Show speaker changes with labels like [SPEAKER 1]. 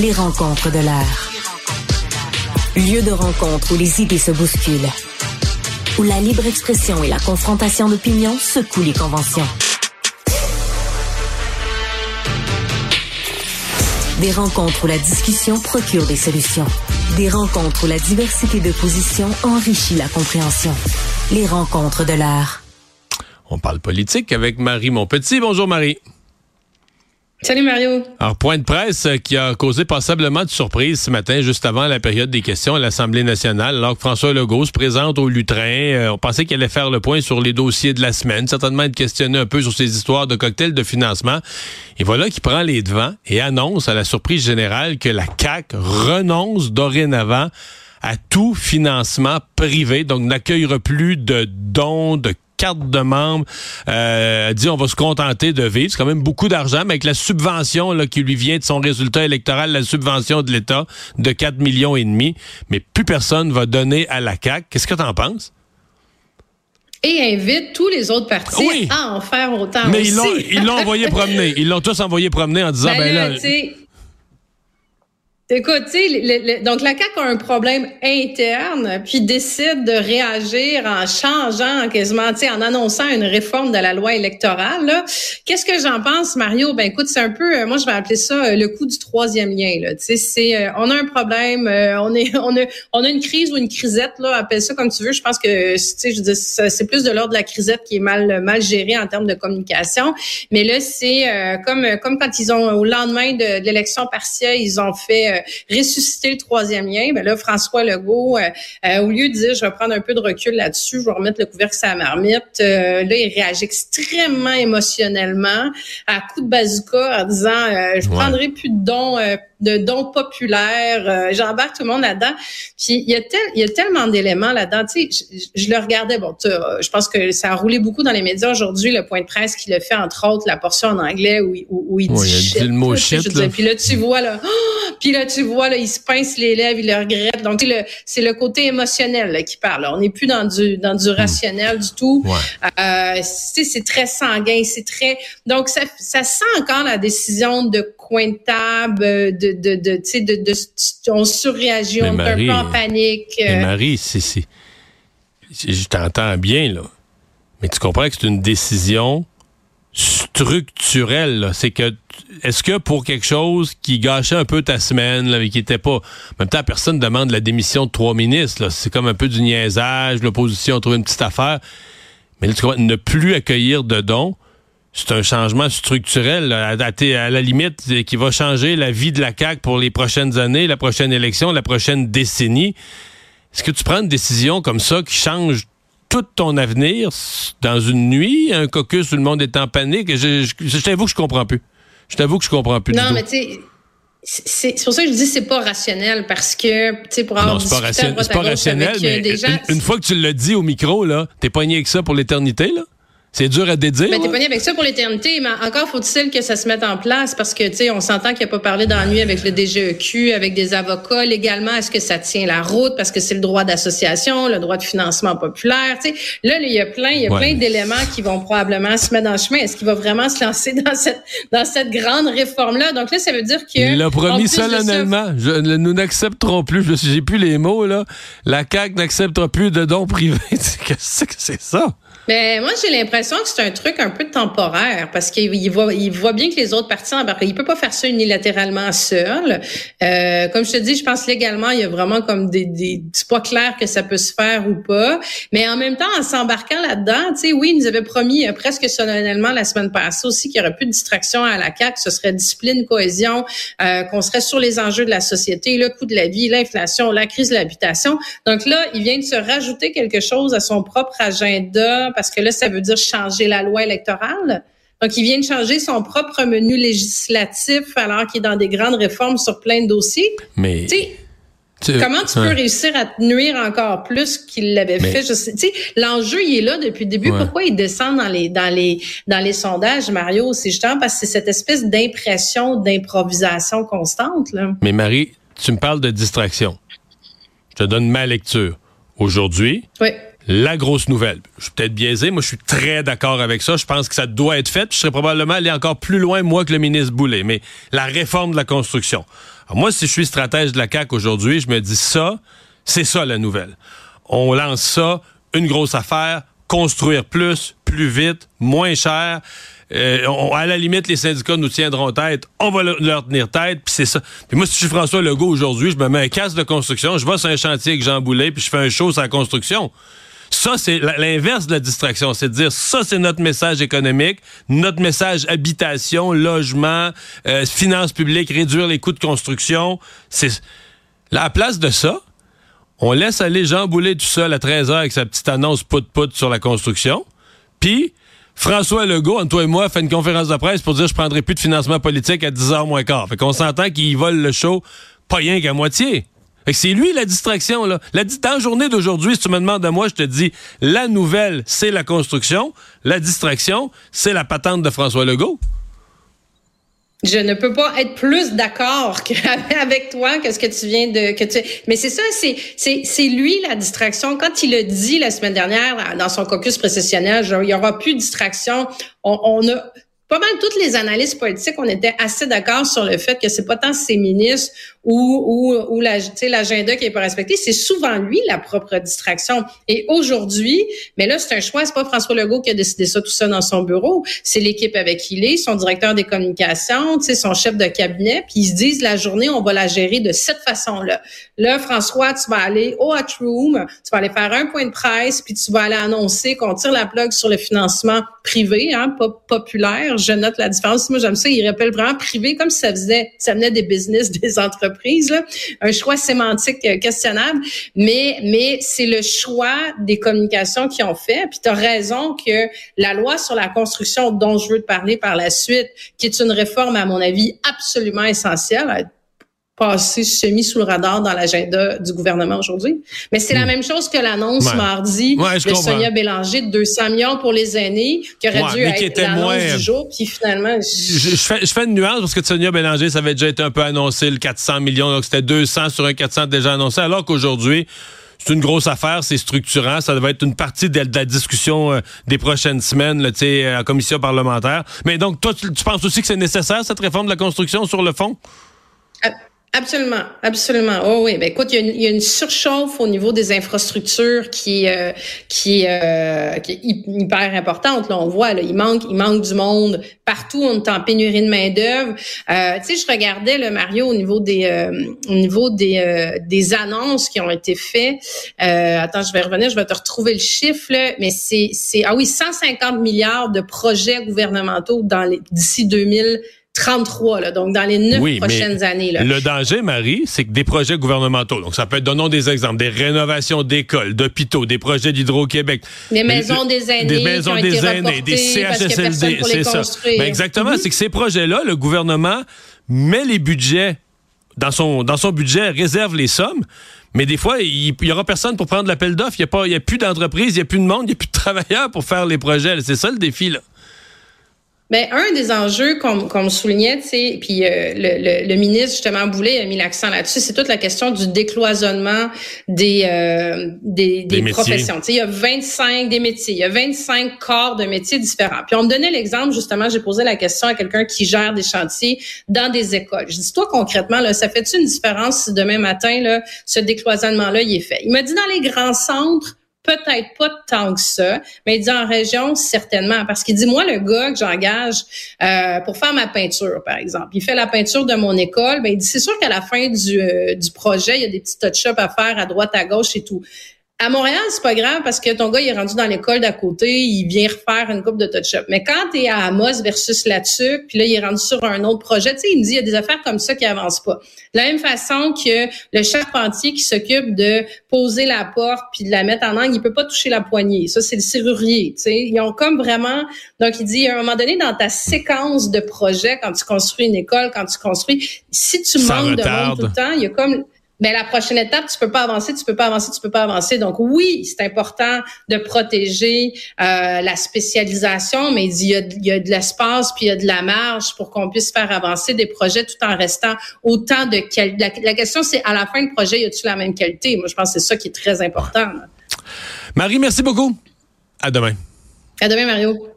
[SPEAKER 1] Les rencontres de l'heure. Lieu de rencontre où les idées se bousculent. Où la libre expression et la confrontation d'opinions secouent les conventions. Des rencontres où la discussion procure des solutions. Des rencontres où la diversité de positions enrichit la compréhension. Les rencontres de l'art.
[SPEAKER 2] On parle politique avec Marie Monpetit. Bonjour Marie.
[SPEAKER 3] Salut Mario.
[SPEAKER 2] Alors, point de presse euh, qui a causé passablement de surprises ce matin, juste avant la période des questions à l'Assemblée nationale, alors que François Legault se présente au lutrin. Euh, on pensait qu'il allait faire le point sur les dossiers de la semaine, certainement être questionné un peu sur ces histoires de cocktails de financement. Et voilà qu'il prend les devants et annonce à la surprise générale que la CAQ renonce dorénavant à tout financement privé, donc n'accueillera plus de dons, de carte de membre. Euh, dit on va se contenter de vivre. C'est quand même beaucoup d'argent, mais avec la subvention là, qui lui vient de son résultat électoral, la subvention de l'État de 4 millions et demi, mais plus personne va donner à la CAQ. Qu'est-ce que tu en penses?
[SPEAKER 3] et invite tous les autres partis à en faire autant
[SPEAKER 2] Mais ils l'ont envoyé promener. Ils l'ont tous envoyé promener en disant, ben, ben là
[SPEAKER 3] Écoute, tu sais, donc la CAQ a un problème interne, puis décide de réagir en changeant quasiment, tu sais, en annonçant une réforme de la loi électorale. Qu'est-ce que j'en pense, Mario? Ben écoute, c'est un peu, euh, moi je vais appeler ça euh, le coup du troisième lien. Tu sais, c'est, euh, on a un problème, on est, on a, on a une crise ou une crisette là, appelle ça comme tu veux. Je pense que, tu sais, je dis, c'est plus de l'ordre de la crisette qui est mal, mal gérée en termes de communication. Mais là, c'est comme, comme quand ils ont au lendemain de, de l'élection partielle, ils ont fait ressusciter le troisième lien, ben là, François Legault, euh, euh, au lieu de dire, je vais prendre un peu de recul là-dessus, je vais remettre le couvercle sur la marmite, euh, là, il réagit extrêmement émotionnellement à coup de bazooka en disant, je prendrai plus de dons de dons populaires. Euh, J'embarque tout le monde là-dedans. Puis il y a, tel, il y a tellement d'éléments là-dedans. Tu sais, je, je, le regardais. Bon, je pense que ça a roulé beaucoup dans les médias aujourd'hui. Le point de presse qui le fait entre autres la portion en anglais où, où, où il dit,
[SPEAKER 2] il dit le mot shit.
[SPEAKER 3] là. Puis là tu vois là, puis là tu vois là, il se pince les lèvres, il le regrette. Donc c'est le, côté émotionnel là, qui parle. On n'est plus dans du dans du hmm. rationnel du tout. Euh, c'est très sanguin, c'est très. Donc ça ça sent encore la décision de coin de table, de de, de, tu sais, de, de, on surréagit, on est un peu en panique.
[SPEAKER 2] Mais euh. Marie, c'est, je t'entends bien, là. Mais tu comprends que c'est une décision structurelle. C'est que, est-ce que pour quelque chose qui gâchait un peu ta semaine, là, mais qui était pas, en même temps, personne demande la démission de trois ministres, là. C'est comme un peu du niaisage, l'opposition a trouvé une petite affaire. Mais là, tu comprends, ne plus accueillir de dons, c'est un changement structurel à, à, la limite qui va changer la vie de la CAQ pour les prochaines années, la prochaine élection, la prochaine décennie. Est-ce que tu prends une décision comme ça qui change tout ton avenir dans une nuit, un caucus où le monde est en panique? Je, je, t'avoue que je comprends plus. Je t'avoue que je comprends plus.
[SPEAKER 3] Non, mais tu sais, c'est pour ça que je dis c'est pas rationnel parce que tu sais pour avoir
[SPEAKER 2] non, c'est pas, rationnel, pas rationnel mais une, une, fois que tu l'as dit au micro là, t'es pogné avec ça pour l'éternité là? C'est dur à dédire.
[SPEAKER 3] Mais t'es pas avec ça pour l'éternité, mais encore faut-il que ça se mette en place parce que, tu sais, on s'entend qu'il a pas parlé d'ennui avec le DGEQ, avec des avocats. Légalement, est-ce que ça tient la route parce que c'est le droit d'association, le droit de financement populaire, tu sais. Là, il y a plein, il y a plein d'éléments qui vont probablement se mettre le chemin. Est-ce qu'il va vraiment se lancer dans cette, dans cette grande réforme-là? Donc là, ça veut dire que.
[SPEAKER 2] Il l'a promis solennellement. nous n'accepterons plus, je j'ai plus les mots, là. La CAQ n'acceptera plus de dons privés. Qu'est-ce que c'est ça?
[SPEAKER 3] Mais moi, j'ai l'impression que c'est un truc un peu temporaire parce qu'il voit, il voit bien que les autres partis embarquent. Il peut pas faire ça unilatéralement seul. Euh, comme je te dis, je pense légalement, il y a vraiment comme des, des c'est pas clair que ça peut se faire ou pas. Mais en même temps, en s'embarquant là-dedans, tu sais, oui, ils nous avaient promis euh, presque solennellement la semaine passée aussi qu'il y aurait plus de distraction à la CAQ, ce serait discipline, cohésion, euh, qu'on serait sur les enjeux de la société, le coût de la vie, l'inflation, la crise de l'habitation. Donc là, il vient de se rajouter quelque chose à son propre agenda parce que là, ça veut dire changer la loi électorale. Donc, il vient de changer son propre menu législatif alors qu'il est dans des grandes réformes sur plein de dossiers.
[SPEAKER 2] Mais...
[SPEAKER 3] Comment tu peux réussir à te nuire encore plus qu'il l'avait fait? Je sais, l'enjeu, il est là depuis le début. Pourquoi il descend dans les, dans les, dans les sondages, Mario? C'est justement parce que c'est cette espèce d'impression d'improvisation constante, là.
[SPEAKER 2] Mais Marie, tu me parles de distraction. Je te donne ma lecture. Aujourd'hui,
[SPEAKER 3] oui
[SPEAKER 2] La grosse nouvelle, je suis peut-être biaisé, moi je suis très d'accord avec ça. Je pense que ça doit être fait. Je serais probablement allé encore plus loin, moi, que le ministre Boulet. Mais la réforme de la construction. moi, si je suis stratège de la CAQ aujourd'hui, je me dis ça, c'est ça la nouvelle. On lance ça, une grosse affaire, construire plus, plus vite, moins cher. Euh, à la limite, les syndicats nous tiendront tête. On va leur tenir tête. Puis c'est ça. Puis moi, si je suis François Legault aujourd'hui, je me mets un casque de construction, je vais sur un chantier avec Jean Boulet, puis je fais un show sur la construction. Ça, c'est l'inverse de la distraction. C'est de dire, ça, c'est notre message économique, notre message habitation, logement, euh, finances publiques, réduire les coûts de construction. C'est la place de ça. On laisse aller Jean Boulet tout seul à 13h avec sa petite annonce pout-pout sur la construction. Puis, François Legault, entre toi et moi, fait une conférence de presse pour dire je prendrai plus de financement politique à 10h moins quart. Fait qu'on s'entend qu'il vole le show pas rien qu'à moitié. C'est lui la distraction, là. La, dans la journée d'aujourd'hui, si tu me demandes de moi, je te dis, la nouvelle, c'est la construction. La distraction, c'est la patente de François Legault.
[SPEAKER 3] Je ne peux pas être plus d'accord avec toi que ce que tu viens de mais c'est ça c'est lui la distraction quand il a dit la semaine dernière dans son caucus précessionnel il y aura plus de distraction on, on a pas mal toutes les analyses politiques, on était assez d'accord sur le fait que c'est pas tant ses ministres ou ou, ou l'agenda qui est pas respecté, c'est souvent lui la propre distraction. Et aujourd'hui, mais là c'est un choix, c'est pas François Legault qui a décidé ça tout seul dans son bureau, c'est l'équipe avec qui il est, son directeur des communications, son chef de cabinet, puis ils se disent la journée on va la gérer de cette façon-là. Là François, tu vas aller au hot room, tu vas aller faire un point de presse, puis tu vas aller annoncer qu'on tire la plug sur le financement privé, hein, pas populaire. Je note la différence. Moi j'aime ça, il rappelle vraiment privé comme si ça faisait ça venait des business des entreprises un choix sémantique euh, questionnable, mais mais c'est le choix des communications qui ont fait. Puis tu as raison que la loi sur la construction dont je veux te parler par la suite, qui est une réforme à mon avis absolument essentielle, passé semi sous le radar dans l'agenda du gouvernement aujourd'hui. Mais c'est la hmm. même chose que l'annonce mardi de Sonia Bélanger de 200 millions pour les aînés, qui aurait dû être l'annonce du jour, puis finalement...
[SPEAKER 2] Je, fais, je, fais, une nuance parce que Sonia Bélanger, ça avait déjà été un peu annoncé, le 400 millions, donc c'était 200 sur un 400 déjà annoncé, alors qu'aujourd'hui, c'est une grosse affaire, c'est structurant, ça va être une partie de, la discussion euh, des prochaines semaines là, en commission parlementaire. Mais donc, toi, tu, tu penses aussi que c'est nécessaire, cette réforme de la construction sur le fond?
[SPEAKER 3] Euh, Absolument, absolument. Oh oui, ben écoute, il y, a une, surchauffe au niveau des infrastructures qui euh, qui, euh, qui est hyper importante. Là, on voit, là, il manque, il manque du monde partout. On est en pénurie de main d'œuvre. Euh, tu sais, je regardais le Mario au niveau des euh, au niveau des des annonces qui ont été faites. attends, je vais revenir, je vais te retrouver le chiffre, là, mais c'est c'est ah oui, 150 milliards de projets gouvernementaux dans d'ici 2000 33, là, donc dans les neuf prochaines années. Là.
[SPEAKER 2] Le danger, Marie, c'est que des projets gouvernementaux, donc ça peut être, donnons des exemples, des rénovations d'écoles, d'hôpitaux, des projets d'Hydro-Québec.
[SPEAKER 3] Des maisons des aînés.
[SPEAKER 2] Des maisons des aînés, des CHSLD, c'est ça. Ben exactement, mm-hmm. c'est que ces projets-là, le gouvernement met les budgets dans son, dans son budget, réserve les sommes, mais des fois, il y aura personne pour prendre l'appel d'offres. Il n'y a, a plus d'entreprise, il n'y a plus de monde, il n'y a plus de travailleurs pour faire les projets. C'est ça le défi, là.
[SPEAKER 3] Ben, un des enjeux qu'on soulignait, tu sais, puis euh, le, le, ministre justement Boulet a mis l'accent là-dessus, c'est toute la question du décloisonnement des euh, des, des, professions. Tu sais, il y a 25 des métiers, il y a 25 corps de métiers différents. Puis on me donnait l'exemple justement, j'ai posé la question à quelqu'un qui gère des chantiers dans des écoles. Je dis toi concrètement là, ça fait-tu une différence si demain matin là, ce décloisonnement-là il est fait? Il m'a dit dans les grands centres peut-être pas tant que ça, mais il dit en région, certainement. Parce qu'il dit, moi, le gars que j'engage euh, pour faire ma peinture, par exemple, il fait la peinture de mon école, ben, il dit, c'est sûr qu'à la fin du, euh, du projet, il y a des petits touch-ups à faire à droite, à gauche et tout. À Montréal, c'est pas grave parce que ton gars, il est rendu dans l'école d'à côté, il vient refaire une coupe de touch-up. Mais quand tu es à Amos versus là-dessus, puis là, il est rendu sur un autre projet, tu sais, il me dit, il y a des affaires comme ça qui avancent pas. De la même façon que le charpentier qui s'occupe de poser la porte puis de la mettre en angle, il peut pas toucher la poignée. Ça, c'est le serrurier, tu sais. Ils ont comme vraiment... Donc, il dit, à un moment donné, dans ta séquence de projets, quand tu construis une école, quand tu construis, si tu manques de monde tout le temps, il y a comme mais la prochaine étape, tu peux pas avancer, tu peux pas avancer, tu peux pas avancer. Donc oui, c'est important de protéger euh, la spécialisation, mais il y a, il y a de l'espace puis il y a de la marge pour qu'on puisse faire avancer des projets tout en restant autant de qualité. La, question, c'est à la fin du projet, y a-tu la même qualité? Moi, je pense que c'est ça qui est très important.
[SPEAKER 2] Marie, merci beaucoup. À demain.
[SPEAKER 3] À demain, Mario.